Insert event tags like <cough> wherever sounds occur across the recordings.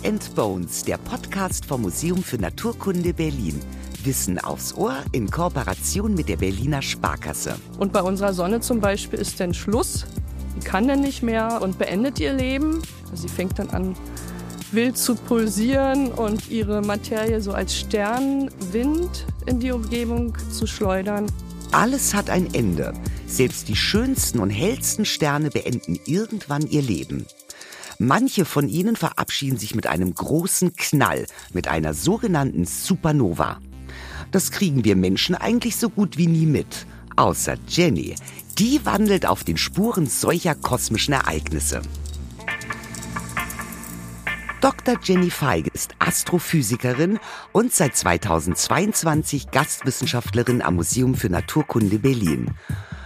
Bones and Bones, der Podcast vom Museum für Naturkunde Berlin. Wissen aufs Ohr in Kooperation mit der Berliner Sparkasse. Und bei unserer Sonne zum Beispiel ist dann Schluss. Die kann dann nicht mehr und beendet ihr Leben. Sie fängt dann an, wild zu pulsieren und ihre Materie so als Sternwind in die Umgebung zu schleudern. Alles hat ein Ende. Selbst die schönsten und hellsten Sterne beenden irgendwann ihr Leben. Manche von ihnen verabschieden sich mit einem großen Knall, mit einer sogenannten Supernova. Das kriegen wir Menschen eigentlich so gut wie nie mit, außer Jenny. Die wandelt auf den Spuren solcher kosmischen Ereignisse. Dr. Jenny Feige ist Astrophysikerin und seit 2022 Gastwissenschaftlerin am Museum für Naturkunde Berlin.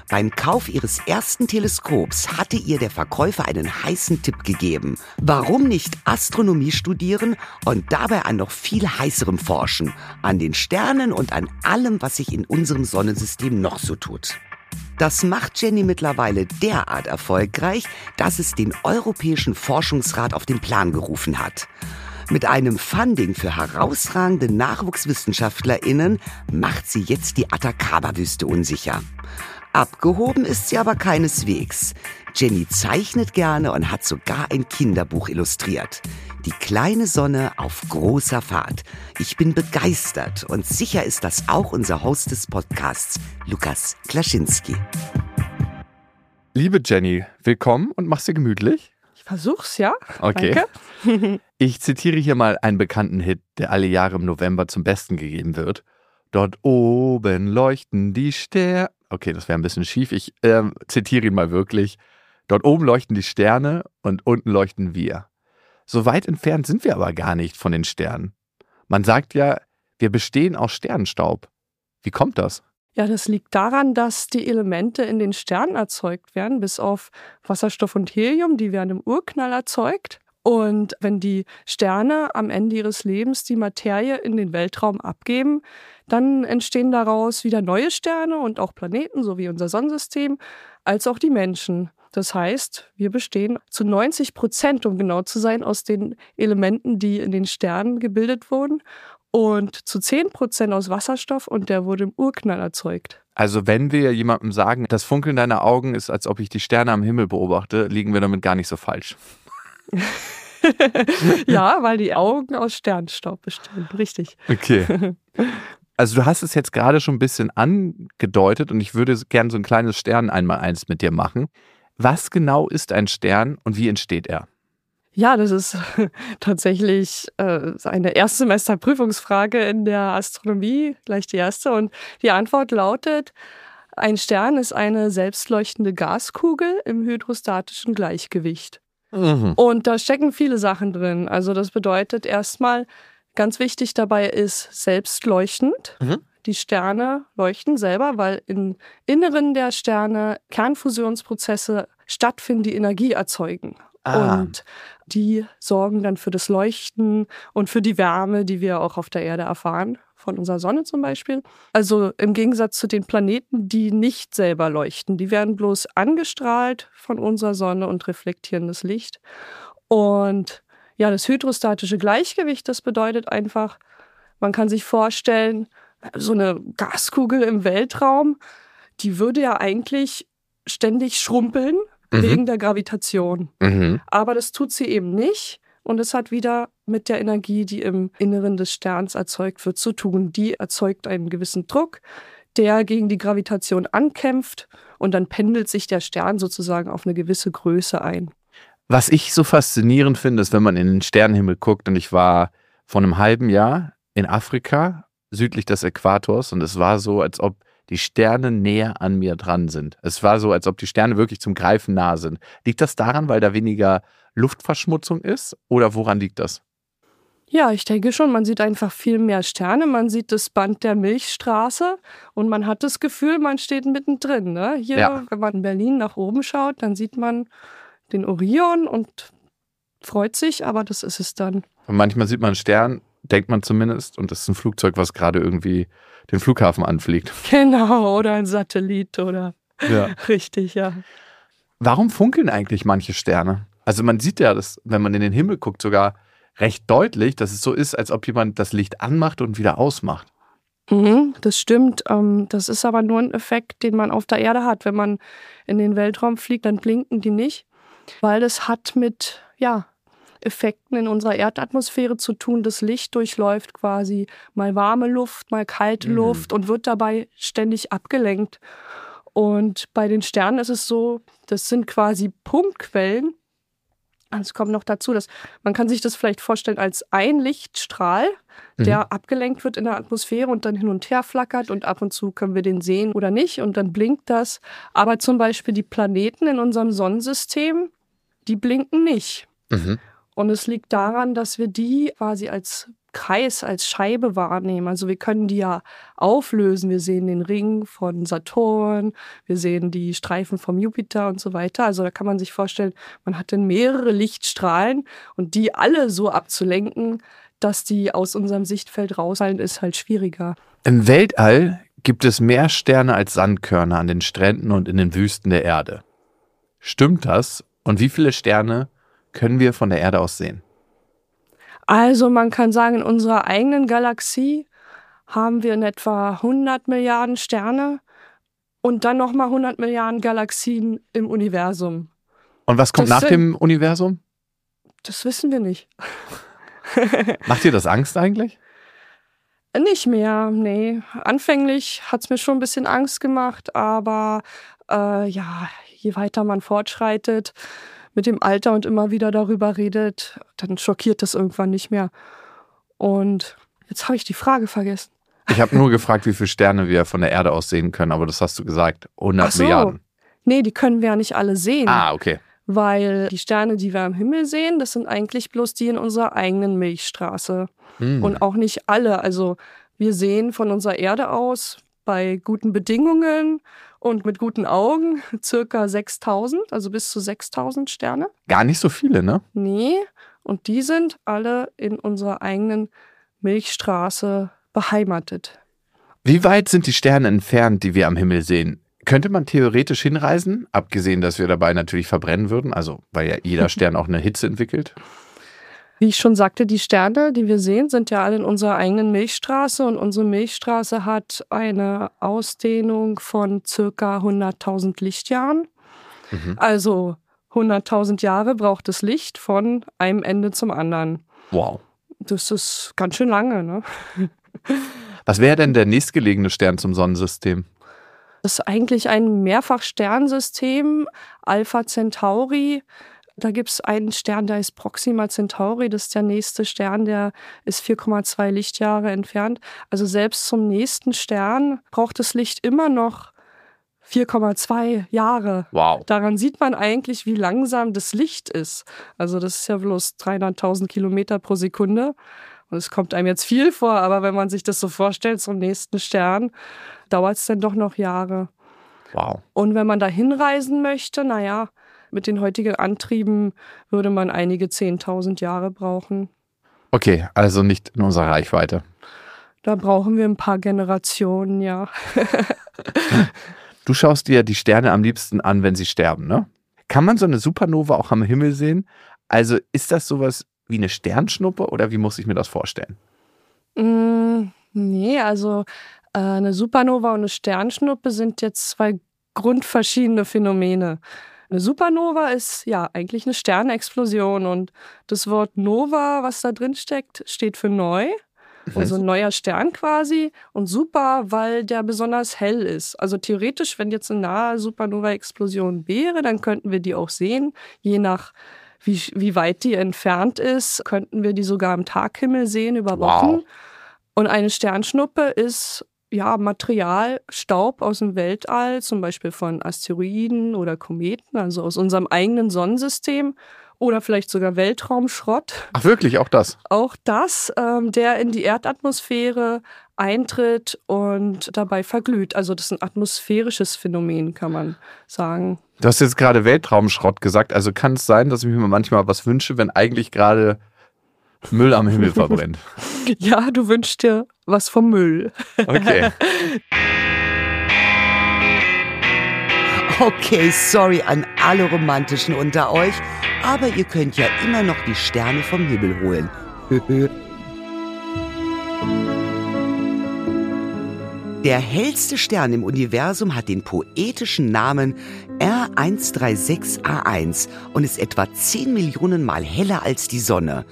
Beim Kauf ihres ersten Teleskops hatte ihr der Verkäufer einen heißen Tipp gegeben. Warum nicht Astronomie studieren und dabei an noch viel heißerem forschen? An den Sternen und an allem, was sich in unserem Sonnensystem noch so tut. Das macht Jenny mittlerweile derart erfolgreich, dass es den Europäischen Forschungsrat auf den Plan gerufen hat. Mit einem Funding für herausragende NachwuchswissenschaftlerInnen macht sie jetzt die Atacama-Wüste unsicher. Abgehoben ist sie aber keineswegs. Jenny zeichnet gerne und hat sogar ein Kinderbuch illustriert. Die kleine Sonne auf großer Fahrt. Ich bin begeistert und sicher ist das auch unser Host des Podcasts, Lukas Klaschinski. Liebe Jenny, willkommen und mach's dir gemütlich. Ich versuch's, ja. Okay. Danke. <laughs> <laughs> ich zitiere hier mal einen bekannten Hit, der alle Jahre im November zum Besten gegeben wird. Dort oben leuchten die Sterne. Okay, das wäre ein bisschen schief. Ich äh, zitiere ihn mal wirklich. Dort oben leuchten die Sterne und unten leuchten wir. So weit entfernt sind wir aber gar nicht von den Sternen. Man sagt ja, wir bestehen aus Sternenstaub. Wie kommt das? Ja, das liegt daran, dass die Elemente in den Sternen erzeugt werden, bis auf Wasserstoff und Helium, die werden im Urknall erzeugt. Und wenn die Sterne am Ende ihres Lebens die Materie in den Weltraum abgeben, dann entstehen daraus wieder neue Sterne und auch Planeten, so wie unser Sonnensystem, als auch die Menschen. Das heißt, wir bestehen zu 90 Prozent, um genau zu sein, aus den Elementen, die in den Sternen gebildet wurden und zu 10 Prozent aus Wasserstoff und der wurde im Urknall erzeugt. Also wenn wir jemandem sagen, das Funkeln deiner Augen ist, als ob ich die Sterne am Himmel beobachte, liegen wir damit gar nicht so falsch. <laughs> ja, weil die Augen aus Sternstaub bestehen. Richtig. Okay. <laughs> Also du hast es jetzt gerade schon ein bisschen angedeutet und ich würde gerne so ein kleines Stern einmal eins mit dir machen. Was genau ist ein Stern und wie entsteht er? Ja, das ist <laughs> tatsächlich äh, eine Erstsemester-Prüfungsfrage in der Astronomie, gleich die erste. Und die Antwort lautet, ein Stern ist eine selbstleuchtende Gaskugel im hydrostatischen Gleichgewicht. Mhm. Und da stecken viele Sachen drin. Also das bedeutet erstmal, ganz wichtig dabei ist selbstleuchtend. Mhm. Die Sterne leuchten selber, weil im Inneren der Sterne Kernfusionsprozesse stattfinden, die Energie erzeugen. Ah. Und die sorgen dann für das Leuchten und für die Wärme, die wir auch auf der Erde erfahren, von unserer Sonne zum Beispiel. Also im Gegensatz zu den Planeten, die nicht selber leuchten. Die werden bloß angestrahlt von unserer Sonne und reflektieren das Licht. Und ja, das hydrostatische Gleichgewicht, das bedeutet einfach, man kann sich vorstellen, so eine Gaskugel im Weltraum, die würde ja eigentlich ständig schrumpeln mhm. wegen der Gravitation. Mhm. Aber das tut sie eben nicht. Und es hat wieder mit der Energie, die im Inneren des Sterns erzeugt wird, zu tun. Die erzeugt einen gewissen Druck, der gegen die Gravitation ankämpft und dann pendelt sich der Stern sozusagen auf eine gewisse Größe ein. Was ich so faszinierend finde, ist, wenn man in den Sternenhimmel guckt und ich war vor einem halben Jahr in Afrika südlich des Äquators und es war so, als ob die Sterne näher an mir dran sind. Es war so, als ob die Sterne wirklich zum Greifen nah sind. Liegt das daran, weil da weniger Luftverschmutzung ist oder woran liegt das? Ja, ich denke schon, man sieht einfach viel mehr Sterne, man sieht das Band der Milchstraße und man hat das Gefühl, man steht mittendrin. Ne? Hier, ja. wenn man in Berlin nach oben schaut, dann sieht man den Orion und freut sich, aber das ist es dann. Und manchmal sieht man einen Stern denkt man zumindest. Und das ist ein Flugzeug, was gerade irgendwie den Flughafen anfliegt. <laughs> Genau, oder ein Satellit oder. Ja. <laughs> Richtig, ja. Warum funkeln eigentlich manche Sterne? Also man sieht ja, dass, wenn man in den Himmel guckt, sogar recht deutlich, dass es so ist, als ob jemand das Licht anmacht und wieder ausmacht. Mhm, das stimmt. Ähm, das ist aber nur ein Effekt, den man auf der Erde hat. Wenn man in den Weltraum fliegt, dann blinken die nicht, weil das hat mit ja, Effekten in unserer Erdatmosphäre zu tun. Das Licht durchläuft quasi mal warme Luft, mal kalte mhm. Luft und wird dabei ständig abgelenkt. Und bei den Sternen ist es so, das sind quasi Punktquellen. Es kommt noch dazu, dass man kann sich das vielleicht vorstellen als ein Lichtstrahl, der mhm. abgelenkt wird in der Atmosphäre und dann hin und her flackert und ab und zu können wir den sehen oder nicht und dann blinkt das. Aber zum Beispiel die Planeten in unserem Sonnensystem, die blinken nicht. Mhm. Und es liegt daran, dass wir die quasi als Kreis, als Scheibe wahrnehmen. Also wir können die ja auflösen. Wir sehen den Ring von Saturn, wir sehen die Streifen vom Jupiter und so weiter. Also da kann man sich vorstellen, man hat dann mehrere Lichtstrahlen und die alle so abzulenken, dass die aus unserem Sichtfeld rausfallen, ist halt schwieriger. Im Weltall gibt es mehr Sterne als Sandkörner an den Stränden und in den Wüsten der Erde. Stimmt das? Und wie viele Sterne können wir von der Erde aus sehen? Also man kann sagen, in unserer eigenen Galaxie haben wir in etwa 100 Milliarden Sterne und dann nochmal 100 Milliarden Galaxien im Universum. Und was kommt das nach sind, dem Universum? Das wissen wir nicht. <laughs> Macht dir das Angst eigentlich? Nicht mehr, nee. Anfänglich hat es mir schon ein bisschen Angst gemacht, aber äh, ja, je weiter man fortschreitet, mit dem Alter und immer wieder darüber redet, dann schockiert das irgendwann nicht mehr. Und jetzt habe ich die Frage vergessen. Ich habe nur gefragt, wie viele Sterne wir von der Erde aus sehen können, aber das hast du gesagt. 100 Ach so. Milliarden. Nee, die können wir ja nicht alle sehen. Ah, okay. Weil die Sterne, die wir am Himmel sehen, das sind eigentlich bloß die in unserer eigenen Milchstraße. Hm. Und auch nicht alle. Also wir sehen von unserer Erde aus bei guten Bedingungen und mit guten Augen <laughs> circa 6000, also bis zu 6000 Sterne. Gar nicht so viele, ne? Nee, und die sind alle in unserer eigenen Milchstraße beheimatet. Wie weit sind die Sterne entfernt, die wir am Himmel sehen? Könnte man theoretisch hinreisen, abgesehen, dass wir dabei natürlich verbrennen würden, also weil ja jeder <laughs> Stern auch eine Hitze entwickelt? Wie ich schon sagte, die Sterne, die wir sehen, sind ja alle in unserer eigenen Milchstraße und unsere Milchstraße hat eine Ausdehnung von circa 100.000 Lichtjahren. Mhm. Also 100.000 Jahre braucht das Licht von einem Ende zum anderen. Wow. Das ist ganz schön lange, ne? <laughs> Was wäre denn der nächstgelegene Stern zum Sonnensystem? Das ist eigentlich ein Mehrfachsternsystem, Alpha Centauri. Da gibt es einen Stern, der ist Proxima Centauri, das ist der nächste Stern, der ist 4,2 Lichtjahre entfernt. Also selbst zum nächsten Stern braucht das Licht immer noch 4,2 Jahre. Wow. Daran sieht man eigentlich, wie langsam das Licht ist. Also das ist ja bloß 300.000 Kilometer pro Sekunde. Und es kommt einem jetzt viel vor, aber wenn man sich das so vorstellt, zum nächsten Stern, dauert es dann doch noch Jahre. Wow. Und wenn man da hinreisen möchte, naja, mit den heutigen Antrieben würde man einige 10.000 Jahre brauchen. Okay, also nicht in unserer Reichweite. Da brauchen wir ein paar Generationen, ja. du schaust dir die Sterne am liebsten an, wenn sie sterben, ne? Kann man so eine Supernova auch am Himmel sehen? Also ist das sowas wie eine Sternschnuppe oder wie muss ich mir das vorstellen? Mm, nee, also äh, eine Supernova und eine Sternschnuppe sind jetzt zwei grundverschiedene Phänomene. Eine Supernova ist ja eigentlich eine Sternexplosion und das Wort Nova, was da drin steckt, steht für neu. Also ein neuer Stern quasi und super, weil der besonders hell ist. Also theoretisch, wenn jetzt eine nahe Supernova-Explosion wäre, dann könnten wir die auch sehen. Je nach wie, wie weit die entfernt ist, könnten wir die sogar im Taghimmel sehen über Wochen. Wow. Und eine Sternschnuppe ist ja, Material, Staub aus dem Weltall, zum Beispiel von Asteroiden oder Kometen, also aus unserem eigenen Sonnensystem oder vielleicht sogar Weltraumschrott. Ach wirklich, auch das? Auch das, ähm, der in die Erdatmosphäre eintritt und dabei verglüht. Also das ist ein atmosphärisches Phänomen, kann man sagen. Du hast jetzt gerade Weltraumschrott gesagt. Also kann es sein, dass ich mir manchmal was wünsche, wenn eigentlich gerade Müll am Himmel verbrennt. <laughs> <laughs> ja, du wünschst dir was vom Müll. Okay. <laughs> Okay, sorry an alle Romantischen unter euch, aber ihr könnt ja immer noch die Sterne vom Himmel holen. <laughs> Der hellste Stern im Universum hat den poetischen Namen R136A1 und ist etwa 10 Millionen Mal heller als die Sonne.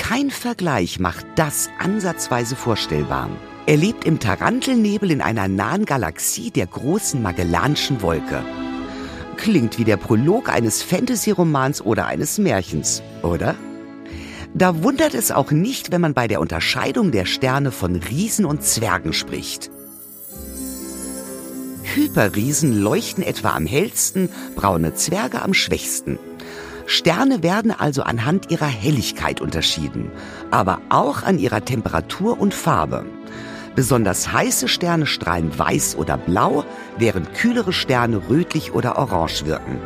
Kein Vergleich macht das ansatzweise vorstellbar. Er lebt im Tarantelnebel in einer nahen Galaxie der großen Magellanschen Wolke. Klingt wie der Prolog eines Fantasy-Romans oder eines Märchens, oder? Da wundert es auch nicht, wenn man bei der Unterscheidung der Sterne von Riesen und Zwergen spricht. Hyperriesen leuchten etwa am hellsten, braune Zwerge am schwächsten. Sterne werden also anhand ihrer Helligkeit unterschieden, aber auch an ihrer Temperatur und Farbe. Besonders heiße Sterne strahlen weiß oder blau, während kühlere Sterne rötlich oder orange wirken.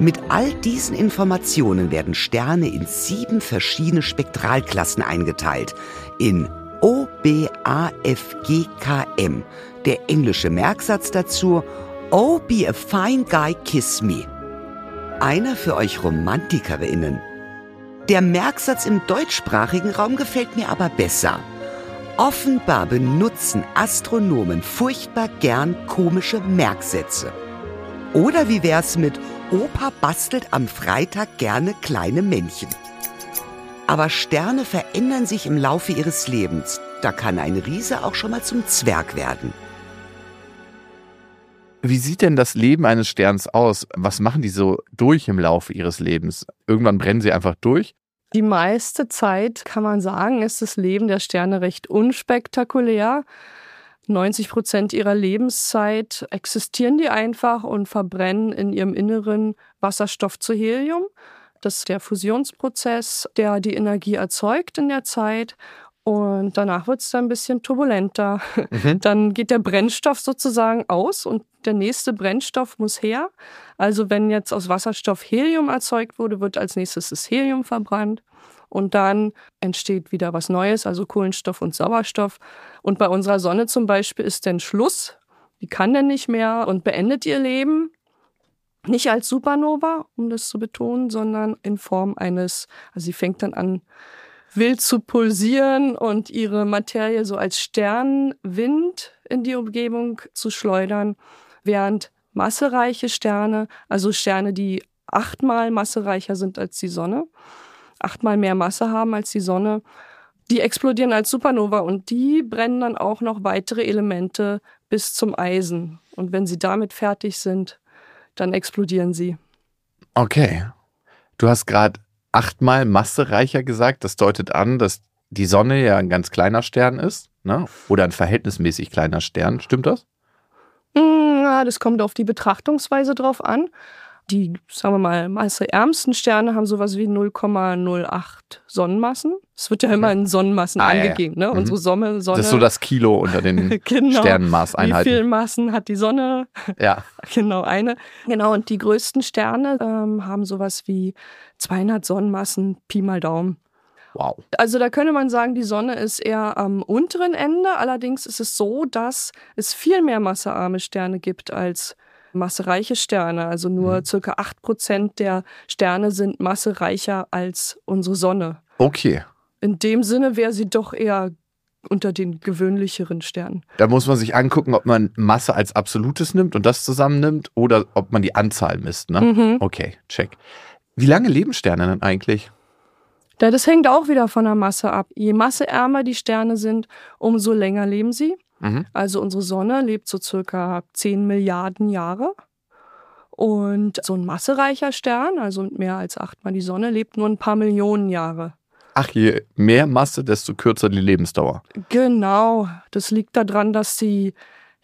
Mit all diesen Informationen werden Sterne in sieben verschiedene Spektralklassen eingeteilt. In O, B, A, F, G, K, M. Der englische Merksatz dazu Oh, be a fine guy, kiss me. Einer für euch Romantikerinnen. Der Merksatz im deutschsprachigen Raum gefällt mir aber besser. Offenbar benutzen Astronomen furchtbar gern komische Merksätze. Oder wie wär's mit Opa bastelt am Freitag gerne kleine Männchen? Aber Sterne verändern sich im Laufe ihres Lebens. Da kann ein Riese auch schon mal zum Zwerg werden. Wie sieht denn das Leben eines Sterns aus? Was machen die so durch im Laufe ihres Lebens? Irgendwann brennen sie einfach durch? Die meiste Zeit, kann man sagen, ist das Leben der Sterne recht unspektakulär. 90 Prozent ihrer Lebenszeit existieren die einfach und verbrennen in ihrem Inneren Wasserstoff zu Helium. Das ist der Fusionsprozess, der die Energie erzeugt in der Zeit. Und danach wird es dann ein bisschen turbulenter. <laughs> Mhm. Dann geht der Brennstoff sozusagen aus und der nächste Brennstoff muss her. Also wenn jetzt aus Wasserstoff Helium erzeugt wurde, wird als nächstes das Helium verbrannt. Und dann entsteht wieder was Neues, also Kohlenstoff und Sauerstoff. Und bei unserer Sonne zum Beispiel ist dann Schluss. Die kann dann nicht mehr und beendet ihr Leben. Nicht als Supernova, um das zu betonen, sondern in Form eines, also sie fängt dann an, wild zu pulsieren und ihre Materie so als Sternwind in die Umgebung zu schleudern, während massereiche Sterne, also Sterne, die achtmal massereicher sind als die Sonne, achtmal mehr Masse haben als die Sonne, die explodieren als Supernova und die brennen dann auch noch weitere Elemente bis zum Eisen. Und wenn sie damit fertig sind, dann explodieren sie. Okay. Du hast gerade achtmal massereicher gesagt. Das deutet an, dass die Sonne ja ein ganz kleiner Stern ist, ne? Oder ein verhältnismäßig kleiner Stern. Stimmt das? Mm, ja, das kommt auf die Betrachtungsweise drauf an. Die, sagen wir mal, masseärmsten Sterne haben sowas wie 0,08 Sonnenmassen. Es wird ja immer in Sonnenmassen ah, angegeben. Ja, ja. Ne? Mhm. Unsere Sonne, Sonne. Das ist so das Kilo unter den <laughs> genau. Sternenmaßeinheiten. Wie viele Massen hat die Sonne? <laughs> Ja. <laughs> genau, eine. Genau, und die größten Sterne ähm, haben sowas wie 200 Sonnenmassen, Pi mal Daumen. Wow. Also da könnte man sagen, die Sonne ist eher am unteren Ende. Allerdings ist es so, dass es viel mehr massearme Sterne gibt als massereiche Sterne. Also nur mhm. circa 8% der Sterne sind massereicher als unsere Sonne. Okay. In dem Sinne wäre sie doch eher unter den gewöhnlicheren Sternen. Da muss man sich angucken, ob man Masse als Absolutes nimmt und das zusammennimmt oder ob man die Anzahl misst. Ne? Mhm. Okay, check. Wie lange leben Sterne denn eigentlich? Ja, das hängt auch wieder von der Masse ab. Je masseärmer die Sterne sind, umso länger leben sie. Mhm. Also unsere Sonne lebt so circa 10 Milliarden Jahre. Und so ein massereicher Stern, also mehr als achtmal die Sonne, lebt nur ein paar Millionen Jahre. Ach, je mehr Masse, desto kürzer die Lebensdauer. Genau. Das liegt daran, dass sie,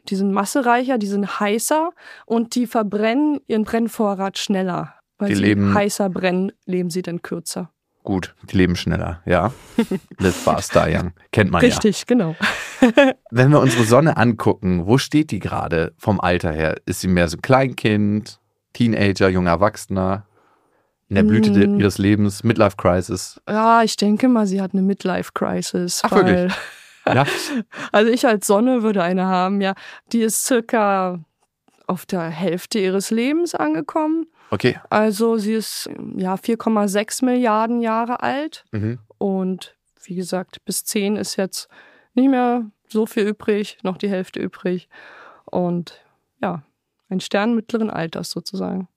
die sind massereicher, die sind heißer und die verbrennen ihren Brennvorrat schneller. Weil die sie leben heißer brennen, leben sie dann kürzer. Gut, die leben schneller, ja. <laughs> Live faster, young. Kennt man Richtig, ja. Richtig, genau. <laughs> Wenn wir unsere Sonne angucken, wo steht die gerade vom Alter her? Ist sie mehr so Kleinkind, Teenager, junger Erwachsener? In der Blüte mm. ihres Lebens, Midlife Crisis? Ja, ich denke mal, sie hat eine Midlife Crisis. Ach, wirklich? ja. <laughs> Also ich als Sonne würde eine haben, ja. Die ist circa auf der Hälfte ihres Lebens angekommen. Okay. Also sie ist ja 4,6 Milliarden Jahre alt mhm. und wie gesagt, bis zehn ist jetzt nicht mehr so viel übrig, noch die Hälfte übrig. Und ja, ein Stern mittleren Alters sozusagen.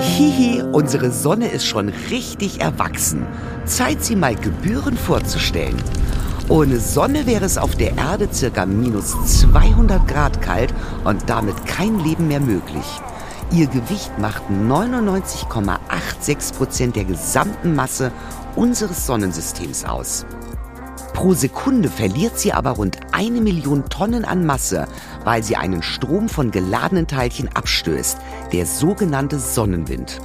Hihi, unsere Sonne ist schon richtig erwachsen. Zeit, sie mal gebührend vorzustellen. Ohne Sonne wäre es auf der Erde circa minus 200 Grad kalt und damit kein Leben mehr möglich. Ihr Gewicht macht 99,86 Prozent der gesamten Masse unseres Sonnensystems aus. Pro Sekunde verliert sie aber rund eine Million Tonnen an Masse, weil sie einen Strom von geladenen Teilchen abstößt, der sogenannte Sonnenwind.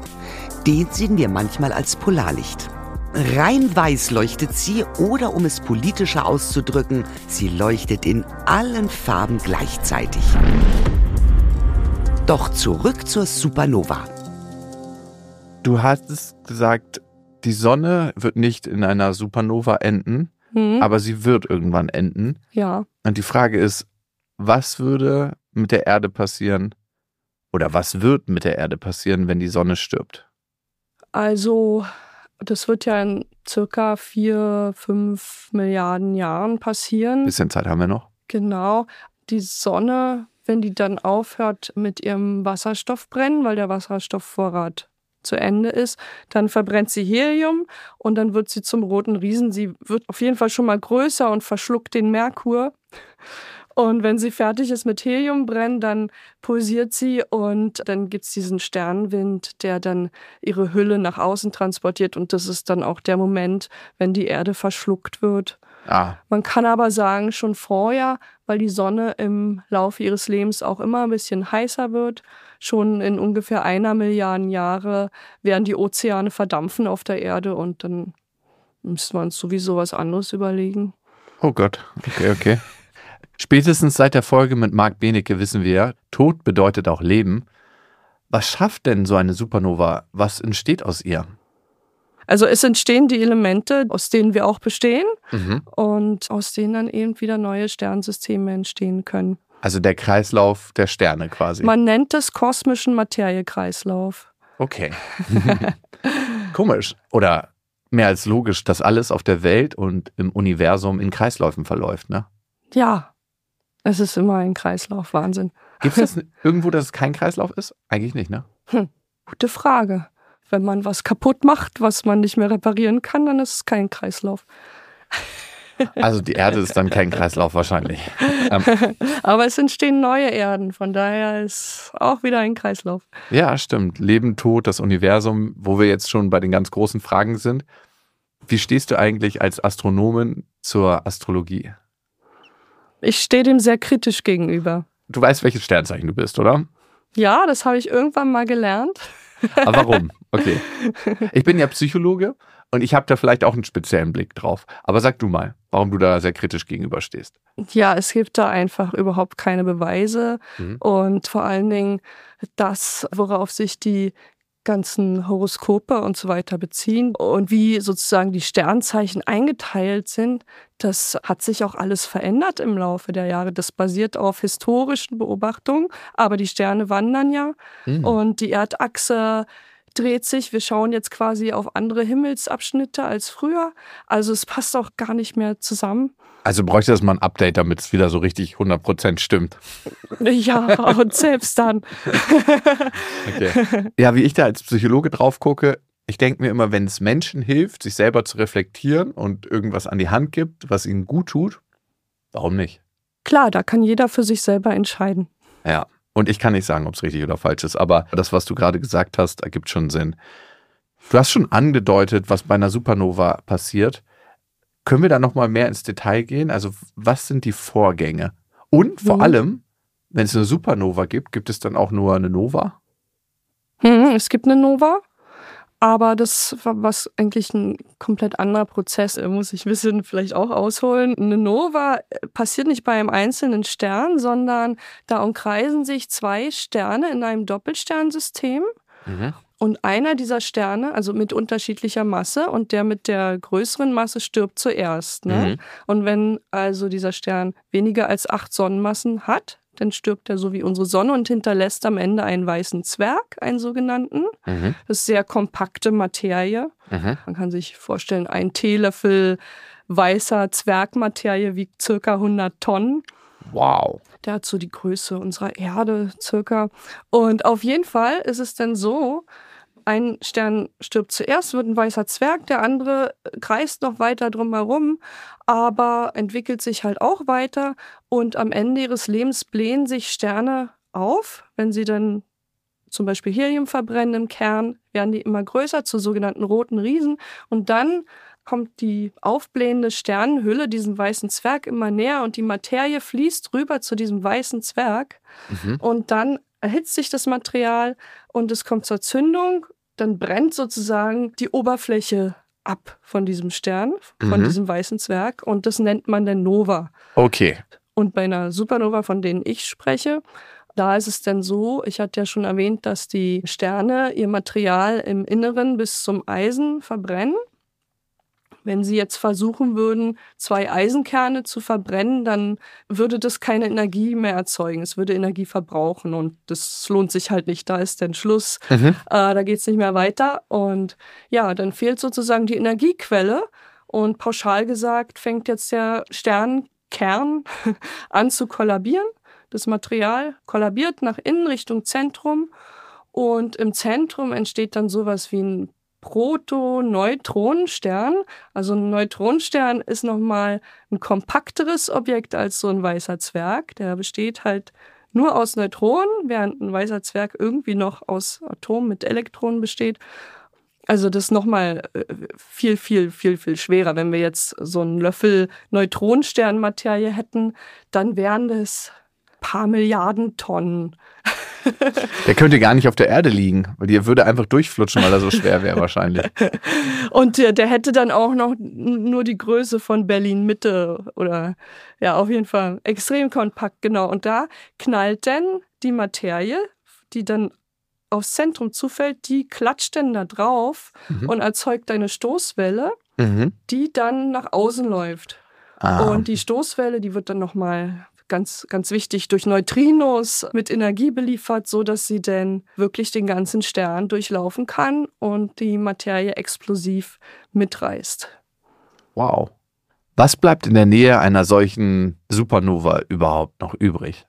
Den sehen wir manchmal als Polarlicht. Rein weiß leuchtet sie oder um es politischer auszudrücken, sie leuchtet in allen Farben gleichzeitig. Doch zurück zur Supernova. Du hast es gesagt, die Sonne wird nicht in einer Supernova enden, Hm? aber sie wird irgendwann enden. Ja. Und die Frage ist, was würde mit der Erde passieren oder was wird mit der Erde passieren, wenn die Sonne stirbt? Also, das wird ja in circa vier, fünf Milliarden Jahren passieren. Bisschen Zeit haben wir noch. Genau. Die Sonne, wenn die dann aufhört mit ihrem Wasserstoffbrennen, weil der Wasserstoffvorrat zu Ende ist, dann verbrennt sie Helium und dann wird sie zum roten Riesen. Sie wird auf jeden Fall schon mal größer und verschluckt den Merkur. Und wenn sie fertig ist mit Heliumbrennen, dann pulsiert sie und dann gibt es diesen Sternwind, der dann ihre Hülle nach außen transportiert. Und das ist dann auch der Moment, wenn die Erde verschluckt wird. Ah, Man kann aber sagen, schon vorher, weil die Sonne im Laufe ihres Lebens auch immer ein bisschen heißer wird, schon in ungefähr einer Milliarde Jahre werden die Ozeane verdampfen auf der Erde und dann müssen wir uns sowieso was anderes überlegen. oh Gott. Okay, okay. Spätestens seit der Folge mit Marc Benecke wissen wir, Tod bedeutet auch Leben. Was schafft denn so eine Supernova? Was entsteht aus ihr? Also es entstehen die Elemente, aus denen wir auch bestehen Mhm. und aus denen dann eben wieder neue Sternsysteme entstehen können. Also der Kreislauf der Sterne quasi. Man nennt es kosmischen Materiekreislauf. Okay. <laughs> Komisch. Oder mehr als logisch, dass alles auf der Welt und im Universum in Kreisläufen verläuft, ne? Ja, es ist immer ein Kreislauf, Wahnsinn. Gibt es irgendwo, dass es kein Kreislauf ist? Eigentlich nicht, ne? Gute Frage. Wenn man was kaputt macht, was man nicht mehr reparieren kann, dann ist es kein Kreislauf. Also die Erde ist dann kein Kreislauf wahrscheinlich. Ähm, <laughs> Aber es entstehen neue Erden, von daher ist auch wieder ein Kreislauf. ja, stimmt. Leben, Tod, das Universum, wo wir jetzt schon bei den ganz großen Fragen sind. Wie stehst du eigentlich als Astronomin zur Astrologie? Ich stehe dem sehr kritisch gegenüber. Du weißt, welches Sternzeichen du bist, oder? Ja, das habe ich irgendwann mal gelernt. Aber warum? Okay. Ich bin ja Psychologe und ich habe da vielleicht auch einen speziellen Blick drauf. Aber sag du mal, warum du da sehr kritisch gegenüberstehst. Ja, es gibt da einfach überhaupt keine Beweise Mhm. und vor allen Dingen das, worauf sich die ganzen Horoskope und so weiter beziehen und wie sozusagen die Sternzeichen eingeteilt sind, das hat sich auch alles verändert im Laufe der Jahre. Das basiert auf historischen Beobachtungen, aber die Sterne wandern ja Mhm. und die Erdachse dreht sich. Wir schauen jetzt quasi auf andere Himmelsabschnitte als früher. Also es passt auch gar nicht mehr zusammen. Also bräuchte das mal ein Update, damit es wieder so richtig 100% stimmt. Ja, <laughs> und selbst dann. Okay. Ja, wie ich da als Psychologe drauf gucke, ich denke mir immer, wenn es Menschen hilft, sich selber zu reflektieren und irgendwas an die Hand gibt, was ihnen gut tut, warum nicht? Klar, da kann jeder für sich selber entscheiden. Ja. Und ich kann nicht sagen, ob es richtig oder falsch ist, aber das, was du gerade gesagt hast, ergibt schon Sinn. Du hast schon angedeutet, was bei einer Supernova passiert. Können wir da nochmal mehr ins Detail gehen? Also, was sind die Vorgänge? Und vor Mhm. allem, wenn es eine Supernova gibt, gibt es dann auch nur eine Nova? Hm, es gibt eine Nova, aber das war was eigentlich ein komplett anderer Prozess. Muss ich ein bisschen vielleicht auch ausholen. Eine Nova äh, passiert nicht bei einem einzelnen Stern, sondern da umkreisen sich zwei Sterne in einem Doppelsternsystem. Und einer dieser Sterne, also mit unterschiedlicher Masse und der mit der größeren Masse stirbt zuerst. Ne? Mhm. Und wenn also dieser Stern weniger als acht Sonnenmassen hat, dann stirbt er so wie unsere Sonne und hinterlässt am Ende einen weißen Zwerg, einen sogenannten. Mhm. Das ist sehr kompakte Materie. Mhm. Man kann sich vorstellen, ein Teelöffel weißer Zwergmaterie wiegt circa 100 Tonnen. Wow. Der hat so die Größe unserer Erde circa. Und auf jeden Fall ist es dann so, ein Stern stirbt zuerst, wird ein weißer Zwerg, der andere kreist noch weiter drumherum, aber entwickelt sich halt auch weiter und am Ende ihres Lebens blähen sich Sterne auf, wenn sie dann zum Beispiel Helium verbrennen im Kern, werden die immer größer zu sogenannten roten Riesen und dann kommt die aufblähende Sternenhülle diesem weißen Zwerg immer näher und die Materie fließt rüber zu diesem weißen Zwerg mhm. und dann erhitzt sich das Material und es kommt zur Zündung, dann brennt sozusagen die Oberfläche ab von diesem Stern, von mhm. diesem weißen Zwerg und das nennt man dann Nova. Okay. Und bei einer Supernova, von denen ich spreche, da ist es dann so, ich hatte ja schon erwähnt, dass die Sterne ihr Material im Inneren bis zum Eisen verbrennen. Wenn Sie jetzt versuchen würden, zwei Eisenkerne zu verbrennen, dann würde das keine Energie mehr erzeugen. Es würde Energie verbrauchen und das lohnt sich halt nicht. Da ist dann Schluss. Mhm. Äh, da geht es nicht mehr weiter. Und ja, dann fehlt sozusagen die Energiequelle. Und pauschal gesagt fängt jetzt der Sternkern <laughs> an zu kollabieren. Das Material kollabiert nach innen Richtung Zentrum. Und im Zentrum entsteht dann sowas wie ein Protoneutronenstern. Also ein Neutronenstern ist nochmal ein kompakteres Objekt als so ein weißer Zwerg. Der besteht halt nur aus Neutronen, während ein weißer Zwerg irgendwie noch aus Atomen mit Elektronen besteht. Also das ist nochmal äh, viel, viel, viel, viel schwerer. Wenn wir jetzt so einen Löffel Neutronensternmaterie hätten, dann wären das paar Milliarden Tonnen. <laughs> <laughs> Der könnte gar nicht auf der Erde liegen, weil der würde einfach durchflutschen, weil er so schwer wäre wahrscheinlich. <laughs> Und der, der hätte dann auch noch nur die Größe von Berlin Mitte oder ja, auf jeden Fall extrem kompakt, genau. Und da knallt dann die Materie, die dann aufs Zentrum zufällt, die klatscht dann da drauf mhm. und erzeugt eine Stoßwelle, mhm. die dann nach außen läuft. Ah. Und die Stoßwelle, die wird dann nochmal ganz, ganz wichtig, durch Neutrinos mit Energie beliefert, so dass sie denn wirklich den ganzen Stern durchlaufen kann und die Materie explosiv mitreißt. Wow. Was bleibt in der Nähe einer solchen Supernova überhaupt noch übrig?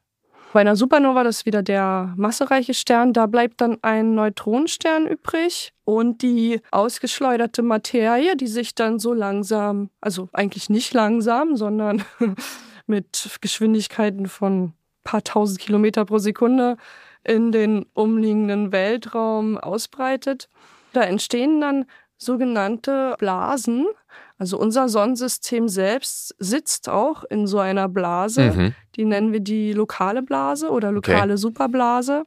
Bei einer Supernova, das ist wieder der massereiche Stern, da bleibt dann ein Neutronenstern übrig und die ausgeschleuderte Materie, die sich dann so langsam, also eigentlich nicht langsam, sondern <laughs> mit Geschwindigkeiten von paar tausend Kilometer pro Sekunde in den umliegenden Weltraum ausbreitet. Da entstehen dann sogenannte Blasen. Also unser Sonnensystem selbst sitzt auch in so einer Blase. Mhm. Die nennen wir die lokale Blase oder lokale okay. Superblase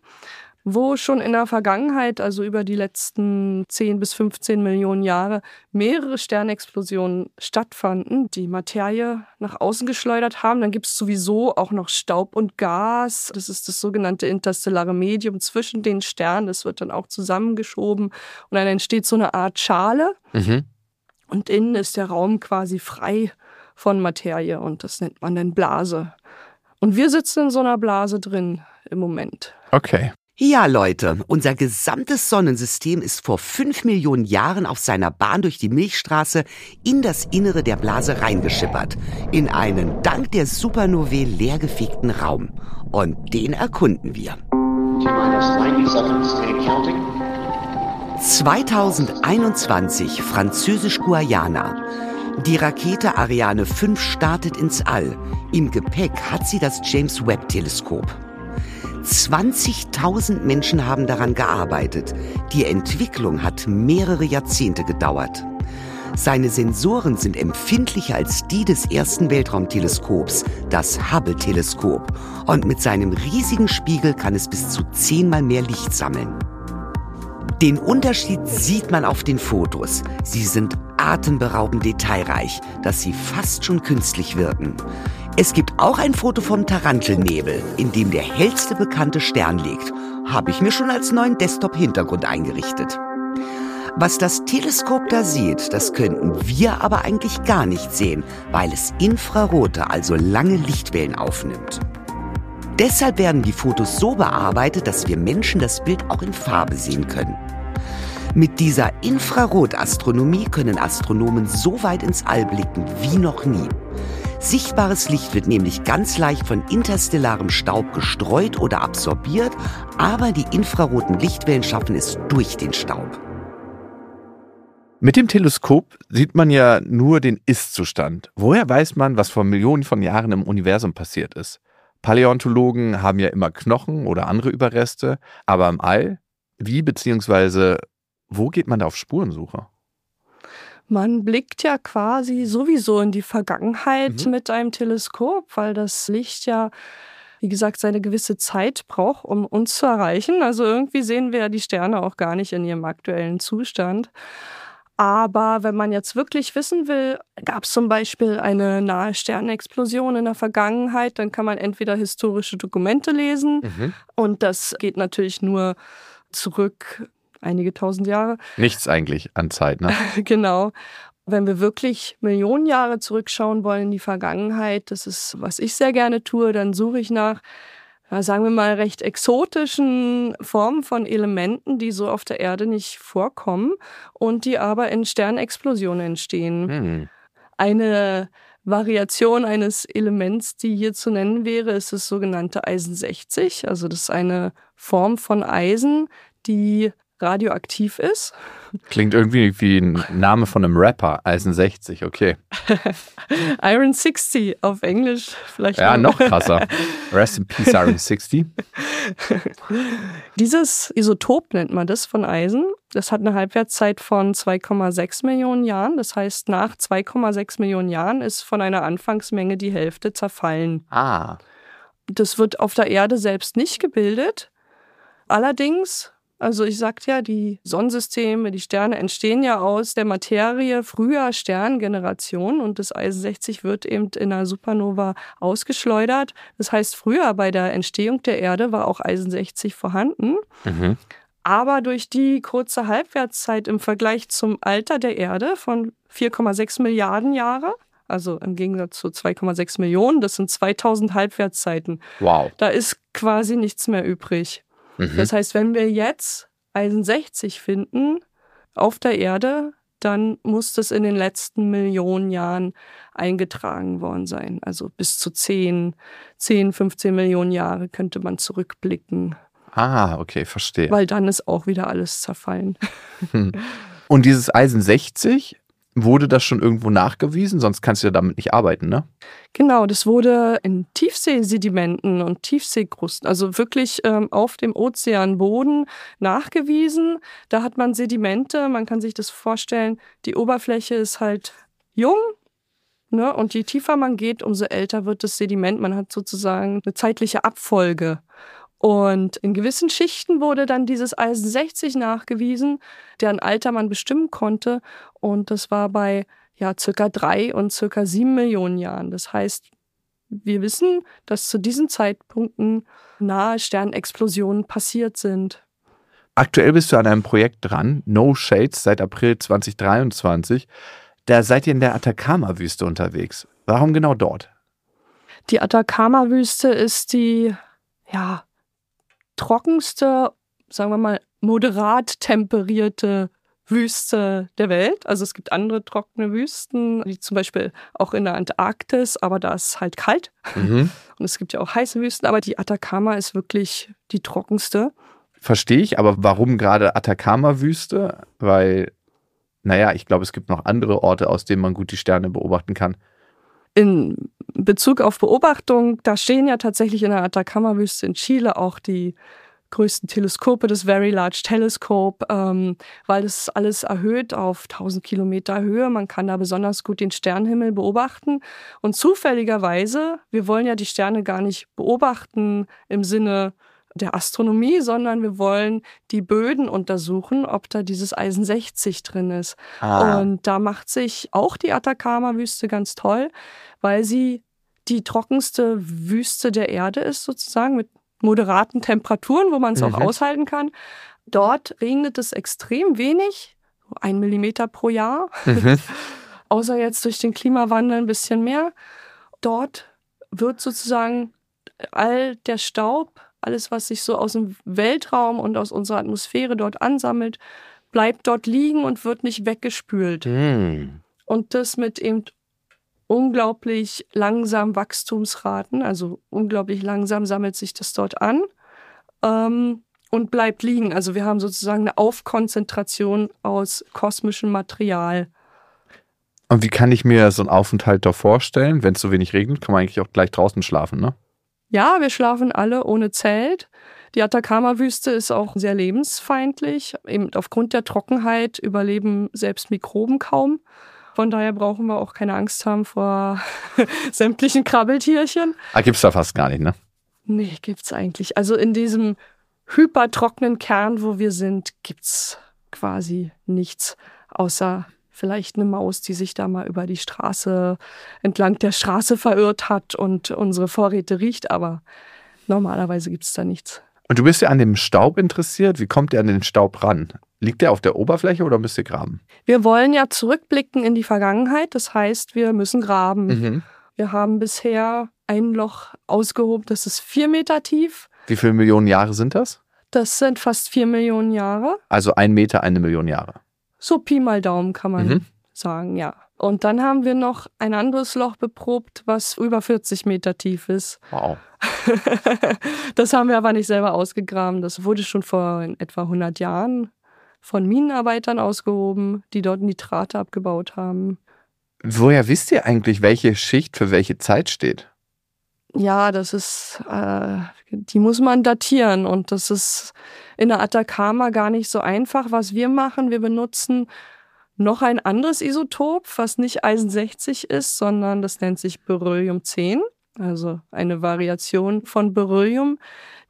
wo schon in der Vergangenheit, also über die letzten 10 bis 15 Millionen Jahre, mehrere Sternexplosionen stattfanden, die Materie nach außen geschleudert haben. Dann gibt es sowieso auch noch Staub und Gas. Das ist das sogenannte interstellare Medium zwischen den Sternen. Das wird dann auch zusammengeschoben und dann entsteht so eine Art Schale. Mhm. Und innen ist der Raum quasi frei von Materie und das nennt man dann Blase. Und wir sitzen in so einer Blase drin im Moment. Okay. Ja, Leute, unser gesamtes Sonnensystem ist vor fünf Millionen Jahren auf seiner Bahn durch die Milchstraße in das Innere der Blase reingeschippert. In einen dank der Supernovae leergefegten Raum. Und den erkunden wir. 2021, Französisch-Guayana. Die Rakete Ariane 5 startet ins All. Im Gepäck hat sie das James Webb Teleskop. 20.000 Menschen haben daran gearbeitet. Die Entwicklung hat mehrere Jahrzehnte gedauert. Seine Sensoren sind empfindlicher als die des ersten Weltraumteleskops, das Hubble-Teleskop. Und mit seinem riesigen Spiegel kann es bis zu zehnmal mehr Licht sammeln. Den Unterschied sieht man auf den Fotos. Sie sind atemberaubend detailreich, dass sie fast schon künstlich wirken. Es gibt auch ein Foto vom Tarantelnebel, in dem der hellste bekannte Stern liegt. Habe ich mir schon als neuen Desktop-Hintergrund eingerichtet. Was das Teleskop da sieht, das könnten wir aber eigentlich gar nicht sehen, weil es infrarote, also lange Lichtwellen aufnimmt. Deshalb werden die Fotos so bearbeitet, dass wir Menschen das Bild auch in Farbe sehen können. Mit dieser Infrarotastronomie können Astronomen so weit ins All blicken wie noch nie. Sichtbares Licht wird nämlich ganz leicht von interstellarem Staub gestreut oder absorbiert, aber die infraroten Lichtwellen schaffen es durch den Staub. Mit dem Teleskop sieht man ja nur den Ist-Zustand. Woher weiß man, was vor Millionen von Jahren im Universum passiert ist? Paläontologen haben ja immer Knochen oder andere Überreste, aber im All, wie bzw. wo geht man da auf Spurensuche? Man blickt ja quasi sowieso in die Vergangenheit mhm. mit einem Teleskop, weil das Licht ja, wie gesagt, seine gewisse Zeit braucht, um uns zu erreichen. Also irgendwie sehen wir ja die Sterne auch gar nicht in ihrem aktuellen Zustand. Aber wenn man jetzt wirklich wissen will, gab es zum Beispiel eine nahe Sternexplosion in der Vergangenheit, dann kann man entweder historische Dokumente lesen mhm. und das geht natürlich nur zurück einige tausend Jahre. Nichts eigentlich an Zeit, ne? <laughs> genau. Wenn wir wirklich Millionen Jahre zurückschauen wollen in die Vergangenheit, das ist, was ich sehr gerne tue, dann suche ich nach, sagen wir mal, recht exotischen Formen von Elementen, die so auf der Erde nicht vorkommen und die aber in Sternexplosionen entstehen. Hm. Eine Variation eines Elements, die hier zu nennen wäre, ist das sogenannte Eisen 60. Also das ist eine Form von Eisen, die radioaktiv ist. Klingt irgendwie wie ein Name von einem Rapper, Eisen 60, okay. <laughs> Iron 60 auf Englisch vielleicht. Ja, noch krasser. <laughs> Rest in Peace, Iron 60. Dieses Isotop nennt man das von Eisen. Das hat eine Halbwertszeit von 2,6 Millionen Jahren. Das heißt, nach 2,6 Millionen Jahren ist von einer Anfangsmenge die Hälfte zerfallen. Ah. Das wird auf der Erde selbst nicht gebildet. Allerdings also ich sagte ja, die Sonnensysteme, die Sterne entstehen ja aus der Materie früher Sterngenerationen und das Eisen 60 wird eben in einer Supernova ausgeschleudert. Das heißt, früher bei der Entstehung der Erde war auch Eisen 60 vorhanden. Mhm. Aber durch die kurze Halbwertszeit im Vergleich zum Alter der Erde von 4,6 Milliarden Jahre, also im Gegensatz zu 2,6 Millionen, das sind 2000 Halbwertszeiten. Wow. Da ist quasi nichts mehr übrig. Mhm. Das heißt, wenn wir jetzt Eisen 60 finden auf der Erde, dann muss das in den letzten Millionen Jahren eingetragen worden sein. Also bis zu 10, 10, 15 Millionen Jahre könnte man zurückblicken. Ah, okay, verstehe. Weil dann ist auch wieder alles zerfallen. Hm. Und dieses Eisen 60, Wurde das schon irgendwo nachgewiesen? Sonst kannst du ja damit nicht arbeiten, ne? Genau, das wurde in Tiefseesedimenten und Tiefseekrusten, also wirklich ähm, auf dem Ozeanboden nachgewiesen. Da hat man Sedimente, man kann sich das vorstellen, die Oberfläche ist halt jung, Ne? Und je tiefer man geht, umso älter wird das Sediment. Man hat sozusagen eine zeitliche Abfolge. Und in gewissen Schichten wurde dann dieses Eisen 60 nachgewiesen, deren Alter man bestimmen konnte. Und das war bei ja, circa drei und circa sieben Millionen Jahren. Das heißt, wir wissen, dass zu diesen Zeitpunkten nahe Sternexplosionen passiert sind. Aktuell bist du an einem Projekt dran, No Shades, seit April 2023. Da seid ihr in der Atacama-Wüste unterwegs. Warum genau dort? Die Atacama-Wüste ist die ja, trockenste, sagen wir mal, moderat temperierte Wüste der Welt. Also es gibt andere trockene Wüsten, wie zum Beispiel auch in der Antarktis, aber da ist halt kalt. Mhm. Und es gibt ja auch heiße Wüsten, aber die Atacama ist wirklich die trockenste. Verstehe ich, aber warum gerade Atacama-Wüste? Weil, naja, ich glaube, es gibt noch andere Orte, aus denen man gut die Sterne beobachten kann. In Bezug auf Beobachtung, da stehen ja tatsächlich in der Atacama-Wüste in Chile auch die größten Teleskope, das Very Large Telescope, ähm, weil das alles erhöht auf 1000 Kilometer Höhe. Man kann da besonders gut den Sternenhimmel beobachten. Und zufälligerweise, wir wollen ja die Sterne gar nicht beobachten im Sinne der Astronomie, sondern wir wollen die Böden untersuchen, ob da dieses Eisen 60 drin ist. Ah. Und da macht sich auch die Atacama-Wüste ganz toll, weil sie die trockenste Wüste der Erde ist, sozusagen, mit moderaten Temperaturen, wo man es mhm. auch aushalten kann. Dort regnet es extrem wenig, ein Millimeter pro Jahr, mhm. <laughs> außer jetzt durch den Klimawandel ein bisschen mehr. Dort wird sozusagen all der Staub, alles, was sich so aus dem Weltraum und aus unserer Atmosphäre dort ansammelt, bleibt dort liegen und wird nicht weggespült. Hm. Und das mit eben unglaublich langsamen Wachstumsraten, also unglaublich langsam sammelt sich das dort an ähm, und bleibt liegen. Also wir haben sozusagen eine Aufkonzentration aus kosmischem Material. Und wie kann ich mir so einen Aufenthalt da vorstellen? Wenn es so wenig regnet, kann man eigentlich auch gleich draußen schlafen, ne? Ja, wir schlafen alle ohne Zelt. Die Atacama-Wüste ist auch sehr lebensfeindlich. Eben aufgrund der Trockenheit überleben selbst Mikroben kaum. Von daher brauchen wir auch keine Angst haben vor <laughs> sämtlichen Krabbeltierchen. Ah, gibt's da fast gar nicht, ne? Nee, gibt's eigentlich. Also in diesem hypertrockenen Kern, wo wir sind, gibt's quasi nichts außer vielleicht eine Maus, die sich da mal über die Straße entlang der Straße verirrt hat und unsere Vorräte riecht, aber normalerweise gibt's da nichts. Und du bist ja an dem Staub interessiert. Wie kommt ihr an den Staub ran? Liegt der auf der Oberfläche oder müsst ihr graben? Wir wollen ja zurückblicken in die Vergangenheit, das heißt, wir müssen graben. Mhm. Wir haben bisher ein Loch ausgehoben, das ist vier Meter tief. Wie viele Millionen Jahre sind das? Das sind fast vier Millionen Jahre. Also ein Meter, eine Million Jahre. So Pi mal Daumen kann man Mhm. sagen, ja. Und dann haben wir noch ein anderes Loch beprobt, was über 40 Meter tief ist. Wow. <laughs> das haben wir aber nicht selber ausgegraben. Das wurde schon vor etwa 100 Jahren von Minenarbeitern ausgehoben, die dort Nitrate abgebaut haben. Woher wisst ihr eigentlich, welche Schicht für welche Zeit steht? Ja, das ist, äh, die muss man datieren und das ist in der Atacama gar nicht so einfach. Was wir machen, wir benutzen noch ein anderes Isotop, was nicht Eisen 60 ist, sondern das nennt sich Beryllium 10, also eine Variation von Beryllium,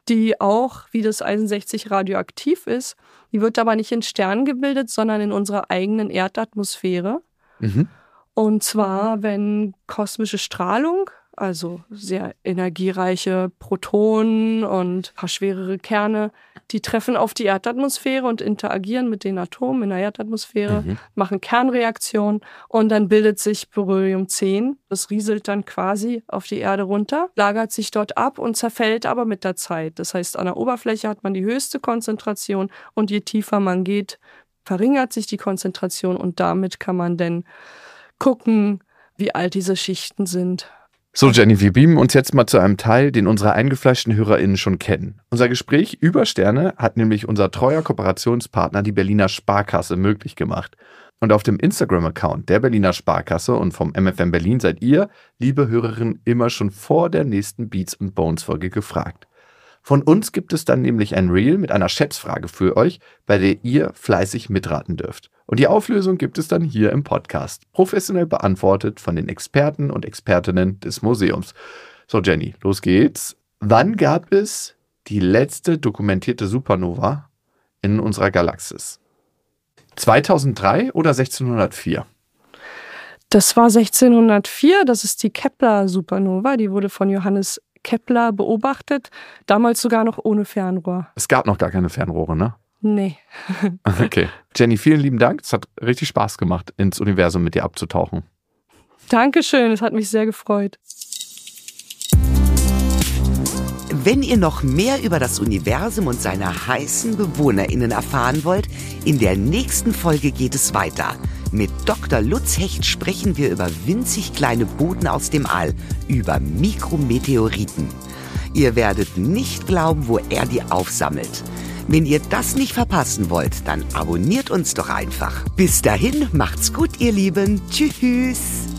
die auch wie das Eisen 60 radioaktiv ist. Die wird aber nicht in Sternen gebildet, sondern in unserer eigenen Erdatmosphäre. Mhm. Und zwar, wenn kosmische Strahlung, also sehr energiereiche Protonen und ein paar schwerere Kerne, die treffen auf die Erdatmosphäre und interagieren mit den Atomen in der Erdatmosphäre, Mhm. machen Kernreaktionen und dann bildet sich Beryllium 10. Das rieselt dann quasi auf die Erde runter, lagert sich dort ab und zerfällt aber mit der Zeit. Das heißt, an der Oberfläche hat man die höchste Konzentration und je tiefer man geht, verringert sich die Konzentration und damit kann man dann gucken, wie alt diese Schichten sind. So, Jenny, wir beamen uns jetzt mal zu einem Teil, den unsere eingefleischten HörerInnen schon kennen. Unser Gespräch über Sterne hat nämlich unser treuer Kooperationspartner, die Berliner Sparkasse, möglich gemacht. Und auf dem Instagram-Account der Berliner Sparkasse und vom MFM Berlin seid ihr, liebe Hörerinnen, immer schon vor der nächsten Beats und Bones Folge gefragt. Von uns gibt es dann nämlich ein Reel mit einer Schätzfrage für euch, bei der ihr fleißig mitraten dürft. Und die Auflösung gibt es dann hier im Podcast, professionell beantwortet von den Experten und Expertinnen des Museums. So, Jenny, los geht's. Wann gab es die letzte dokumentierte Supernova in unserer Galaxis? 2003 oder 1604? Das war 1604, das ist die Kepler-Supernova, die wurde von Johannes Kepler beobachtet, damals sogar noch ohne Fernrohr. Es gab noch gar keine Fernrohre, ne? Nee. <laughs> <laughs> Okay. Jenny, vielen lieben Dank. Es hat richtig Spaß gemacht, ins Universum mit dir abzutauchen. Dankeschön, es hat mich sehr gefreut. Wenn ihr noch mehr über das Universum und seine heißen BewohnerInnen erfahren wollt, in der nächsten Folge geht es weiter. Mit Dr. Lutz Hecht sprechen wir über winzig kleine Boden aus dem All, über Mikrometeoriten. Ihr werdet nicht glauben, wo er die aufsammelt. Wenn ihr das nicht verpassen wollt, dann abonniert uns doch einfach. Bis dahin, macht's gut, ihr Lieben. Tschüss.